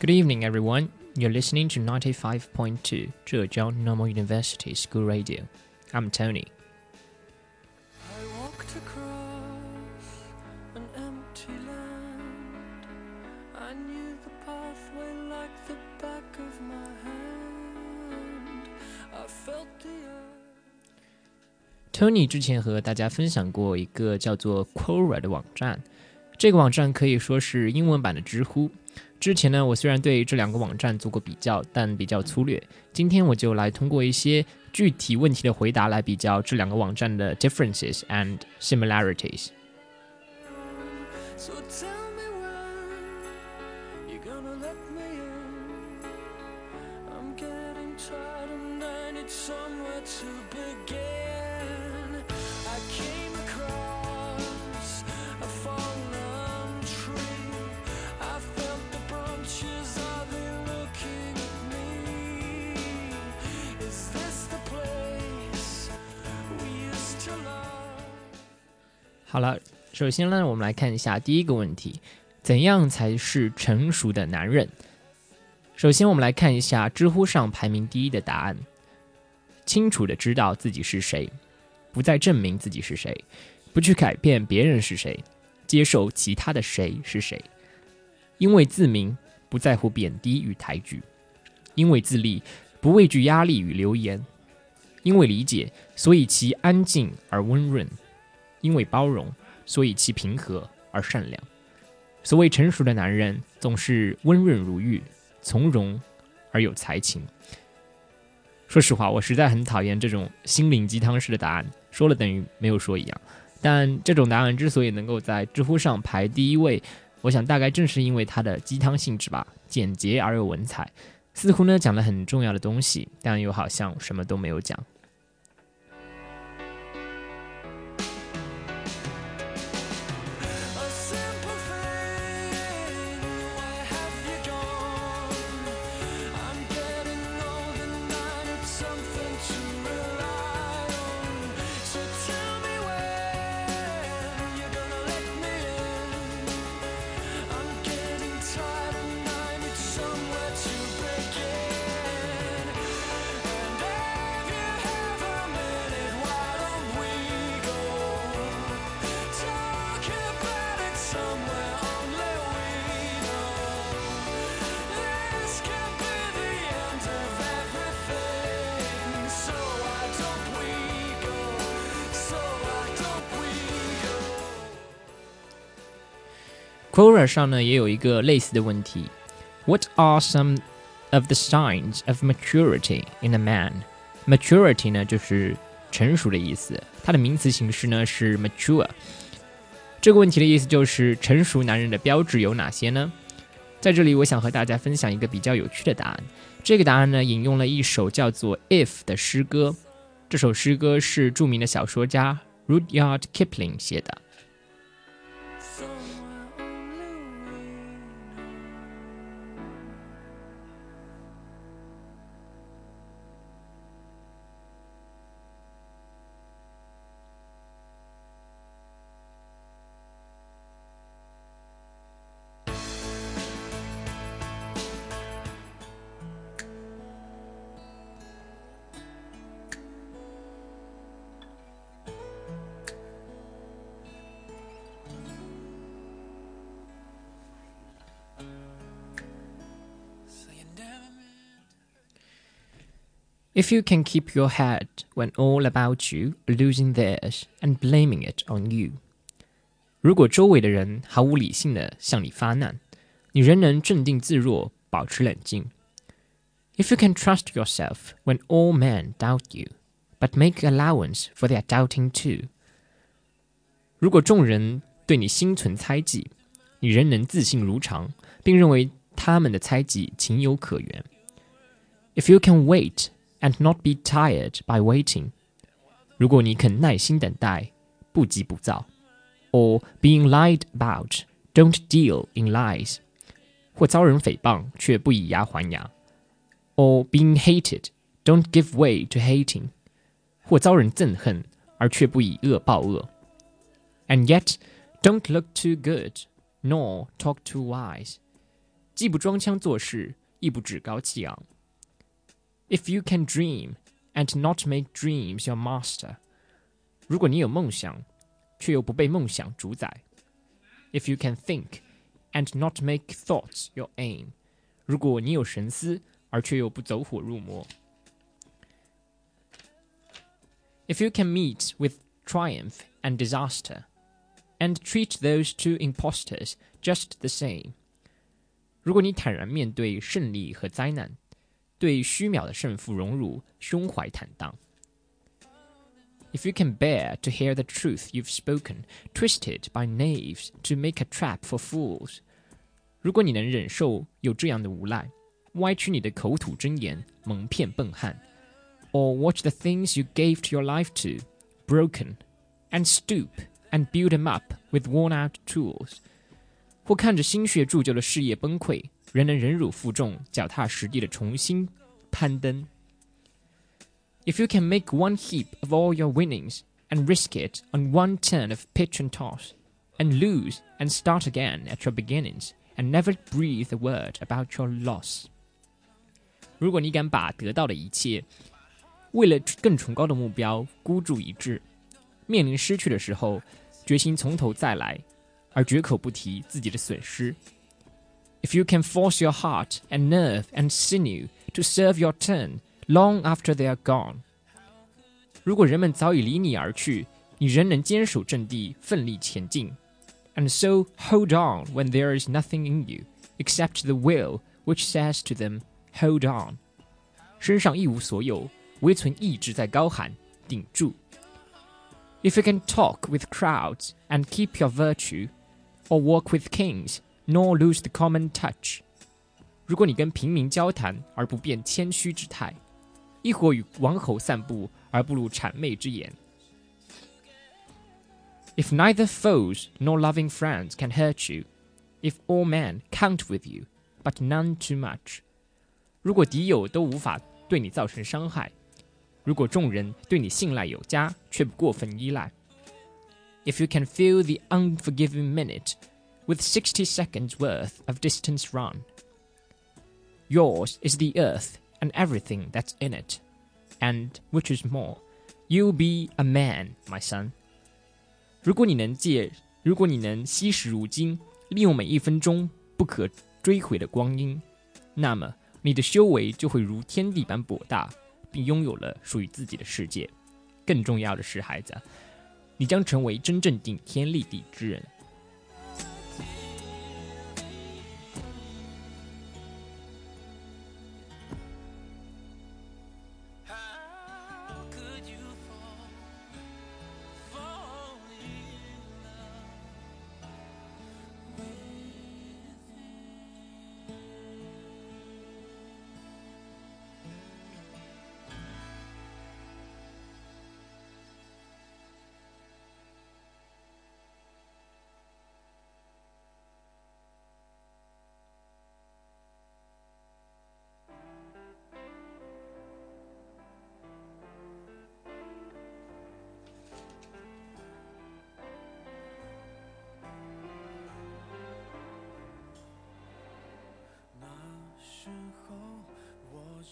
Good evening, everyone. You're listening to 95.2 Zhejiang Normal University School Radio. I'm Tony. I walked across an empty land. I knew the pathway like the back of my hand. I felt the earth. Tony 之前和大家分享过一个叫做 Quora 的网站，这个网站可以说是英文版的知乎。 之前呢，我虽然对这两个网站做过比较，但比较粗略。今天我就来通过一些具体问题的回答来比较这两个网站的 differences and similarities。 So 好了，首先呢，我们来看一下第一个问题：怎样才是成熟的男人？首先，我们来看一下知乎上排名第一的答案：清楚的知道自己是谁，不再证明自己是谁，不去改变别人是谁，接受其他的谁是谁，因为自明，不在乎贬低与抬举；因为自立，不畏惧压力与流言；因为理解，所以其安静而温润。因为包容，所以其平和而善良。所谓成熟的男人，总是温润如玉，从容而有才情。说实话，我实在很讨厌这种心灵鸡汤式的答案，说了等于没有说一样。但这种答案之所以能够在知乎上排第一位，我想大概正是因为它的鸡汤性质吧，简洁而有文采，似乎呢讲了很重要的东西，但又好像什么都没有讲。Quora 上呢也有一个类似的问题：What are some of the signs of maturity in a man? Maturity 呢就是成熟的意思，它的名词形式呢是 mature。这个问题的意思就是成熟男人的标志有哪些呢？在这里，我想和大家分享一个比较有趣的答案。这个答案呢，引用了一首叫做《If》的诗歌。这首诗歌是著名的小说家 Rudyard Kipling 写的。If you can keep your head when all about you are losing theirs and blaming it on you，如果周围的人毫无理性的向你发难，你仍能镇定自若，保持冷静。If you can trust yourself when all men doubt you, but make allowance for their doubting too，如果众人对你心存猜忌，你仍能自信如常，并认为他们的猜忌情有可原。If you can wait and not be tired by waiting，如果你肯耐心等待，不急不躁，or being lied about, don't deal in lies，或遭人诽谤却不以牙还牙，or being hated, don't give way to hating，或遭人憎恨而却不以恶报恶。And yet, don't look too good, nor talk too wise。 既不装腔作势，亦不趾高气昂。 If you can dream and not make dreams your master，如果你有梦想，却又不被梦想主宰；If you can think and not make thoughts your aim，如果你有神思，而却又不走火入魔；If you can meet with triumph and disaster and treat those two impostors just the same，如果你坦然面对胜利和灾难， 对虚渺的胜负荣辱胸怀坦荡。If you can bear to hear the truth you've spoken, twisted by knaves to make a trap for fools，如果你能忍受有这样的无赖，歪曲你的口吐真言，蒙骗笨汉，or watch the things you gave to your life to, broken, and stoop and build them up with worn-out tools，或看着心血铸就的事业崩溃， 仍能忍辱负重，脚踏实地的重新攀登。If you can make one heap of all your winnings and risk it on one turn of pitch and toss, and lose and start again at your beginnings, and never breathe a word about your loss. 如果你敢把得到的一切，为了更崇高的目标孤注一掷，面临失去的时候，决心从头再来，而绝口不提自己的损失。 If you can force your heart and nerve and sinew to serve your turn long after they are gone，如果人们早已离你而去，你仍能坚守阵地，奋力前进。And so hold on when there is nothing in you except the will which says to them, "Hold on." 身上一无所有，唯存意志在高喊：顶住。If you can talk with crowds and keep your virtue, or walk with kings, nor lose the common touch，如果你跟平民交谈而不变谦虚之态，亦或与王侯散步而不露谄媚之言。If neither foes nor loving friends can hurt you, if all men count with you, but none too much，如果敌友都无法对你造成伤害，如果众人对你信赖有加，却不过分依赖。If you can fill the unforgiving minute with sixty seconds worth of distance run, yours is the earth and everything that's in it, and which is more, you'll be a man, my son. 如果你能借，如果你能惜时如金，利用每一分钟不可追回的光阴，那么你的修为就会如天地般博大，并拥有了属于自己的世界。更重要的是，孩子，你将成为真正顶天立地之人。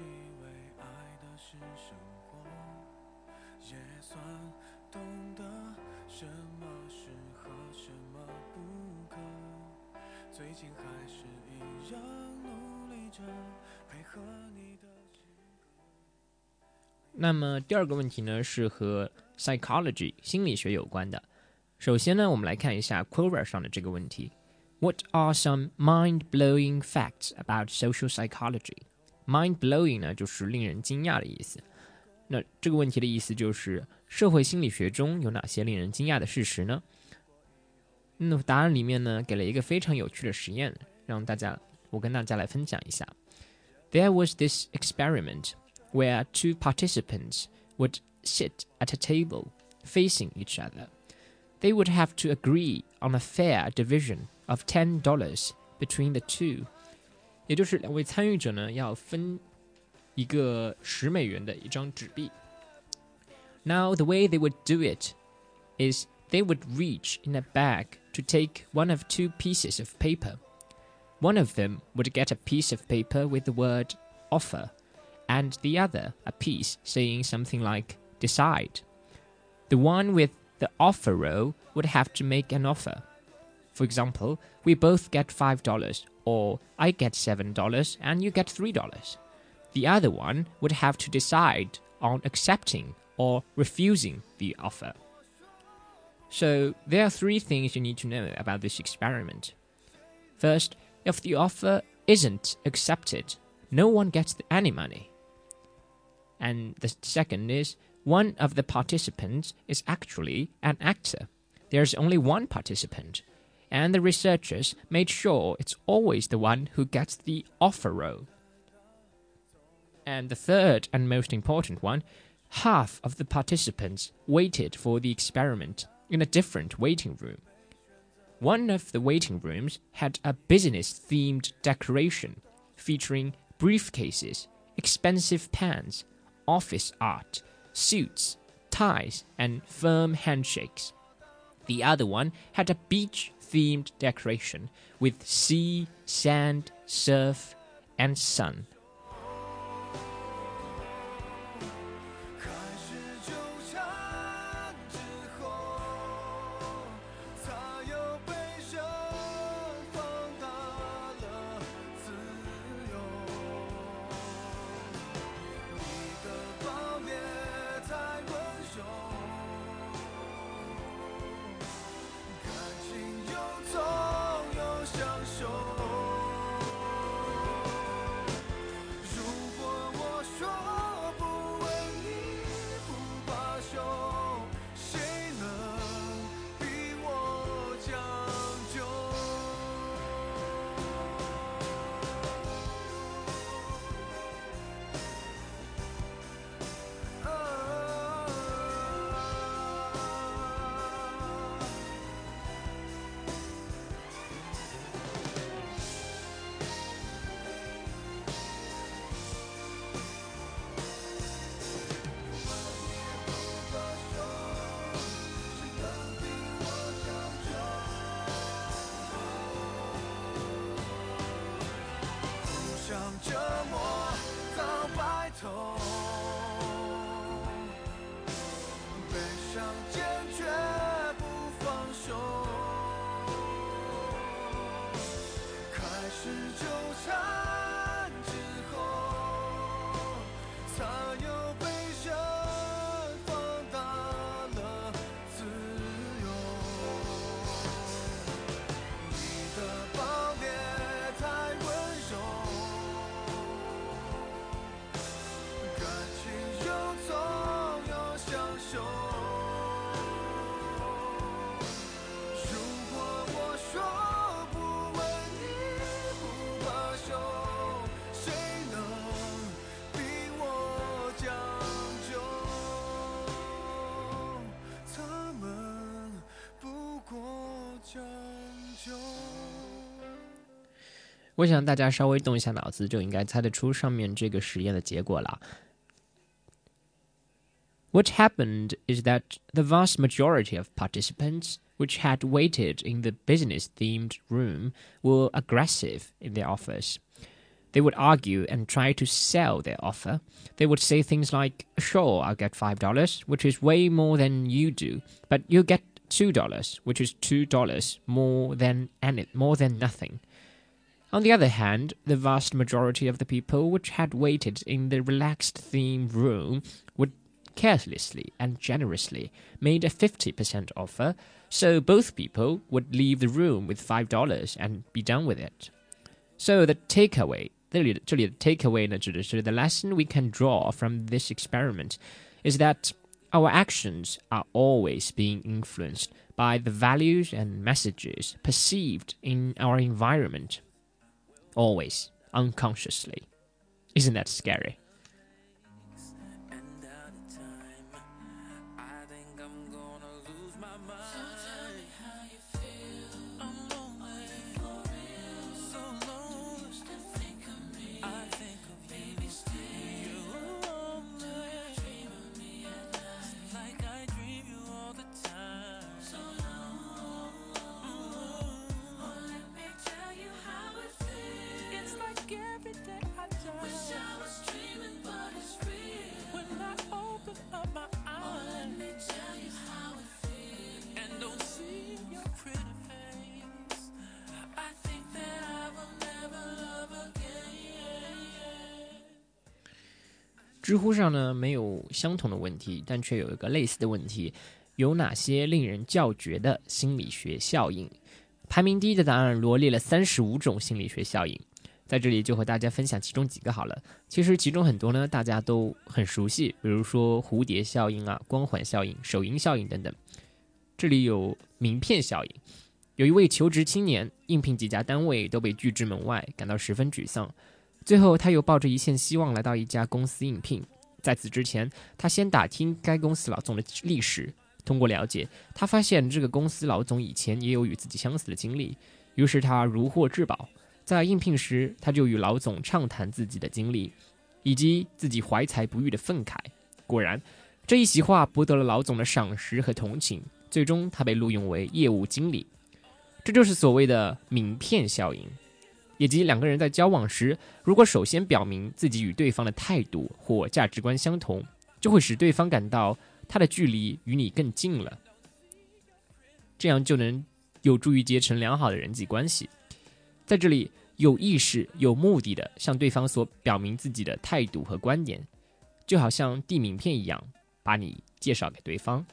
以为爱的是生活，也算懂得什么适合，什么不可。最近还是一样努力着，配合你的性格。”那么第二个问题呢，是和 psychology 心理学有关的。首先呢，我们来看一下 Quora 上的这个问题：What are some mind-blowing facts about social psychology？psychology？Mind-blowing 呢，就是令人惊讶的意思。那这个问题的意思就是，社会心理学中有哪些令人惊讶的事实呢？那答案里面呢，给了一个非常有趣的实验，让大家我跟大家来分享一下。There was this experiment where two participants would sit at a table facing each other. They would have to agree on a fair division of ten dollars between the two. 也就是两位参与者呢要分一个十美元的一张纸币。Now the way they would do it is they would reach in a bag to take one of two pieces of paper. One of them would get a piece of paper with the word offer, and the other a piece saying something like decide. The one with the offer row would have to make an offer. For example, we both get $5, or I get $7 and you get $3. The other one would have to decide on accepting or refusing the offer. So, there are three things you need to know about this experiment. First, if the offer isn't accepted, no one gets any money. And the second is one of the participants is actually an actor. There's only one participant, and the researchers made sure it's always the one who gets the offer row. And the third and most important one half of the participants waited for the experiment in a different waiting room. One of the waiting rooms had a business themed decoration featuring briefcases, expensive pens, office art, suits, ties, and firm handshakes. The other one had a beach themed decoration with sea, sand, surf, and sun. 我想大家稍微动一下脑子，就应该猜得出上面这个实验的结果了。What happened is that the vast majority of participants, which had waited in the business themed room, were aggressive in their offers. They would argue and try to sell their offer. They would say things like, Sure, I'll get $5, which is way more than you do, but you'll get $2, which is $2 more than, any, more than nothing. On the other hand, the vast majority of the people which had waited in the relaxed theme room would carelessly and generously made a 50% offer, so both people would leave the room with $5 and be done with it. So the takeaway, 这里这里的 takeaway 呢，指的是 the lesson we can draw from this experiment is that our actions are always being influenced by the values and messages perceived in our environment always unconsciously. Isn't that scary? 知乎上呢没有相同的问题，但却有一个类似的问题：有哪些令人叫绝的心理学效应？排名第一的答案罗列了三十五种心理学效应，在这里就和大家分享其中几个好了。其实其中很多呢大家都很熟悉，比如说蝴蝶效应啊、光环效应、首因效应等等。这里有名片效应，有一位求职青年应聘几家单位都被拒之门外，感到十分沮丧。最后，他又抱着一线希望来到一家公司应聘。在此之前，他先打听该公司老总的历史。通过了解，他发现这个公司老总以前也有与自己相似的经历，于是他如获至宝。在应聘时，他就与老总畅谈自己的经历，以及自己怀才不遇的愤慨。果然，这一席话博得了老总的赏识和同情，最终他被录用为业务经理。这就是所谓的名片效应。以及两个人在交往时，如果首先表明自己与对方的态度或价值观相同，就会使对方感到他的距离与你更近了，这样就能有助于结成良好的人际关系。在这里，有意识、有目的的向对方所表明自己的态度和观点，就好像递名片一样，把你介绍给对方。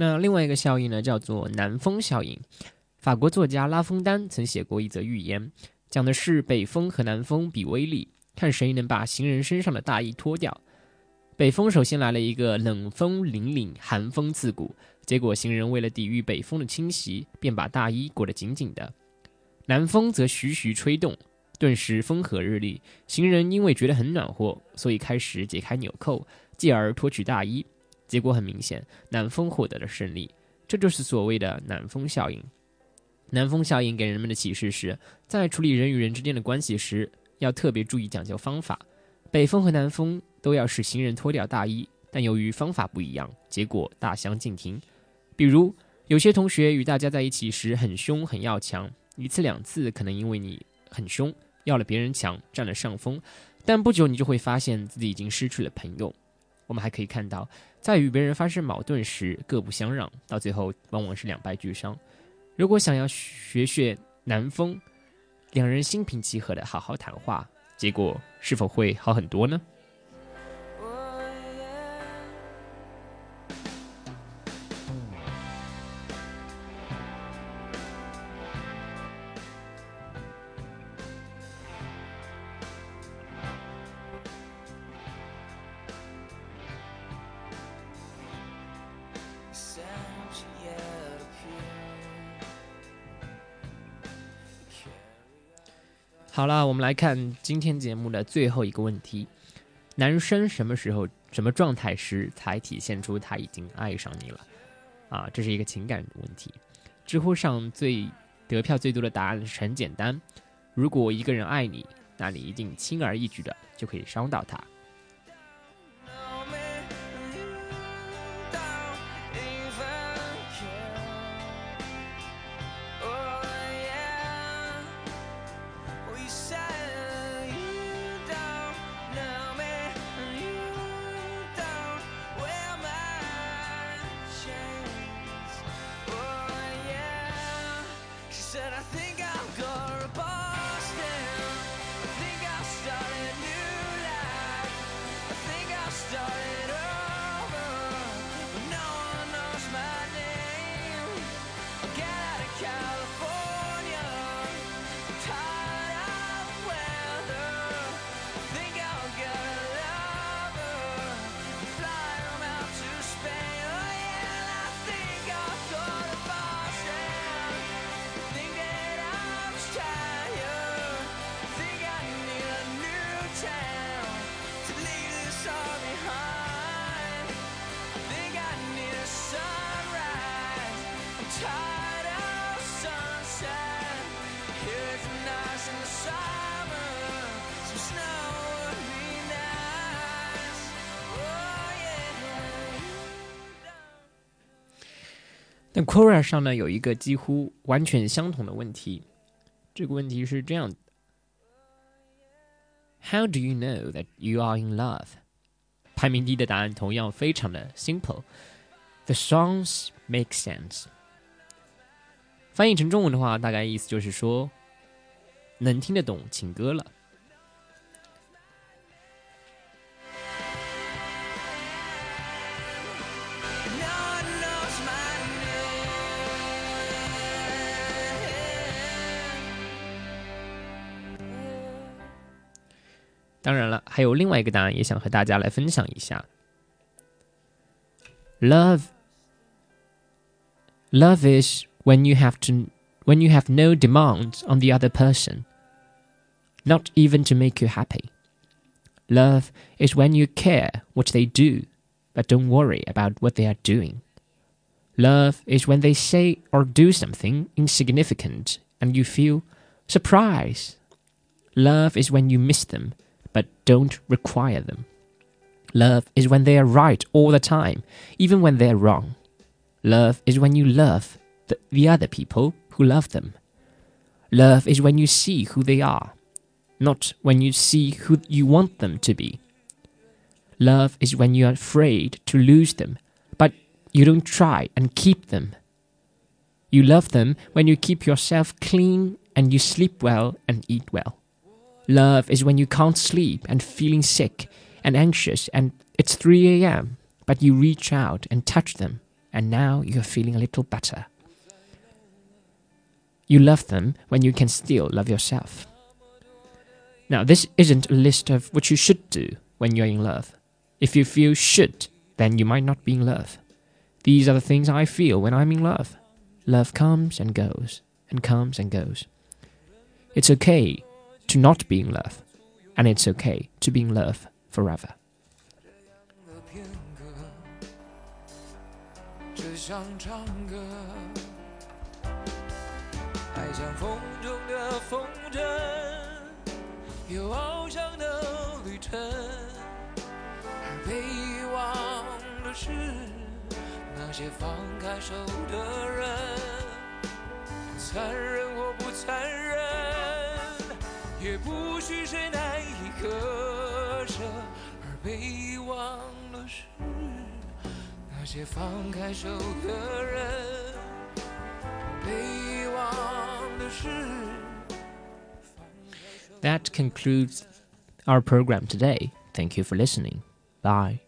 那另外一个效应呢，叫做南风效应。法国作家拉封丹曾写过一则寓言，讲的是北风和南风比威力，看谁能把行人身上的大衣脱掉。北风首先来了一个冷风凛凛，寒风刺骨，结果行人为了抵御北风的侵袭，便把大衣裹得紧紧的。南风则徐徐吹动，顿时风和日丽。行人因为觉得很暖和，所以开始解开纽扣，继而脱去大衣。结果很明显，南风获得了胜利。这就是所谓的南风效应。南风效应给人们的启示是，在处理人与人之间的关系时，要特别注意讲究方法。北风和南风都要使行人脱掉大衣，但由于方法不一样，结果大相径庭。比如，有些同学与大家在一起时很凶很要强，一次两次可能因为你很凶，要了别人强，占了上风，但不久你就会发现自己已经失去了朋友。我们还可以看到，在与别人发生矛盾时各不相让，到最后往往是两败俱伤。如果想要学学南风，两人心平气和的好好谈话，结果是否会好很多呢？来看今天节目的最后一个问题：男生什么时候、什么状态时才体现出他已经爱上你了？啊，这是一个情感问题。知乎上最得票最多的答案是很简单：如果一个人爱你，那你一定轻而易举的就可以伤到他。但 Quora 上呢有一个几乎完全相同的问题，这个问题是这样的：How do you know that you are in love？排名第一的答案同样非常的 simple。The songs make sense。翻译成中文的话，大概意思就是说，能听得懂情歌了。当然了，还有另外一个答案也想和大家来分享一下。Love Love is when you have to when you have no demands on the other person, not even to make you happy. Love is when you care what they do, but don't worry about what they are doing. Love is when they say or do something insignificant and you feel surprise. Love is when you miss them but don't require them. Love is when they are right all the time, even when they're wrong. Love is when you love the, the other people who love them. Love is when you see who they are, not when you see who you want them to be. Love is when you are afraid to lose them, but you don't try and keep them. You love them when you keep yourself clean and you sleep well and eat well. Love is when you can't sleep and feeling sick and anxious and it's 3 a.m., but you reach out and touch them and now you're feeling a little better. You love them when you can still love yourself. Now, this isn't a list of what you should do when you're in love. If you feel should, then you might not be in love. These are the things I feel when I'm in love. Love comes and goes, and comes and goes. It's okay to not be in love, and it's okay to be in love forever. 的片刻，只想唱歌。爱像风中的风筝，有翱翔的旅程。而被遗忘的是那些放开手的人，残忍或不残忍， 也不许谁难以割舍。而被遗忘的是那些放开手的人，被遗忘的是。 That concludes our program today. Thank you for listening. Bye.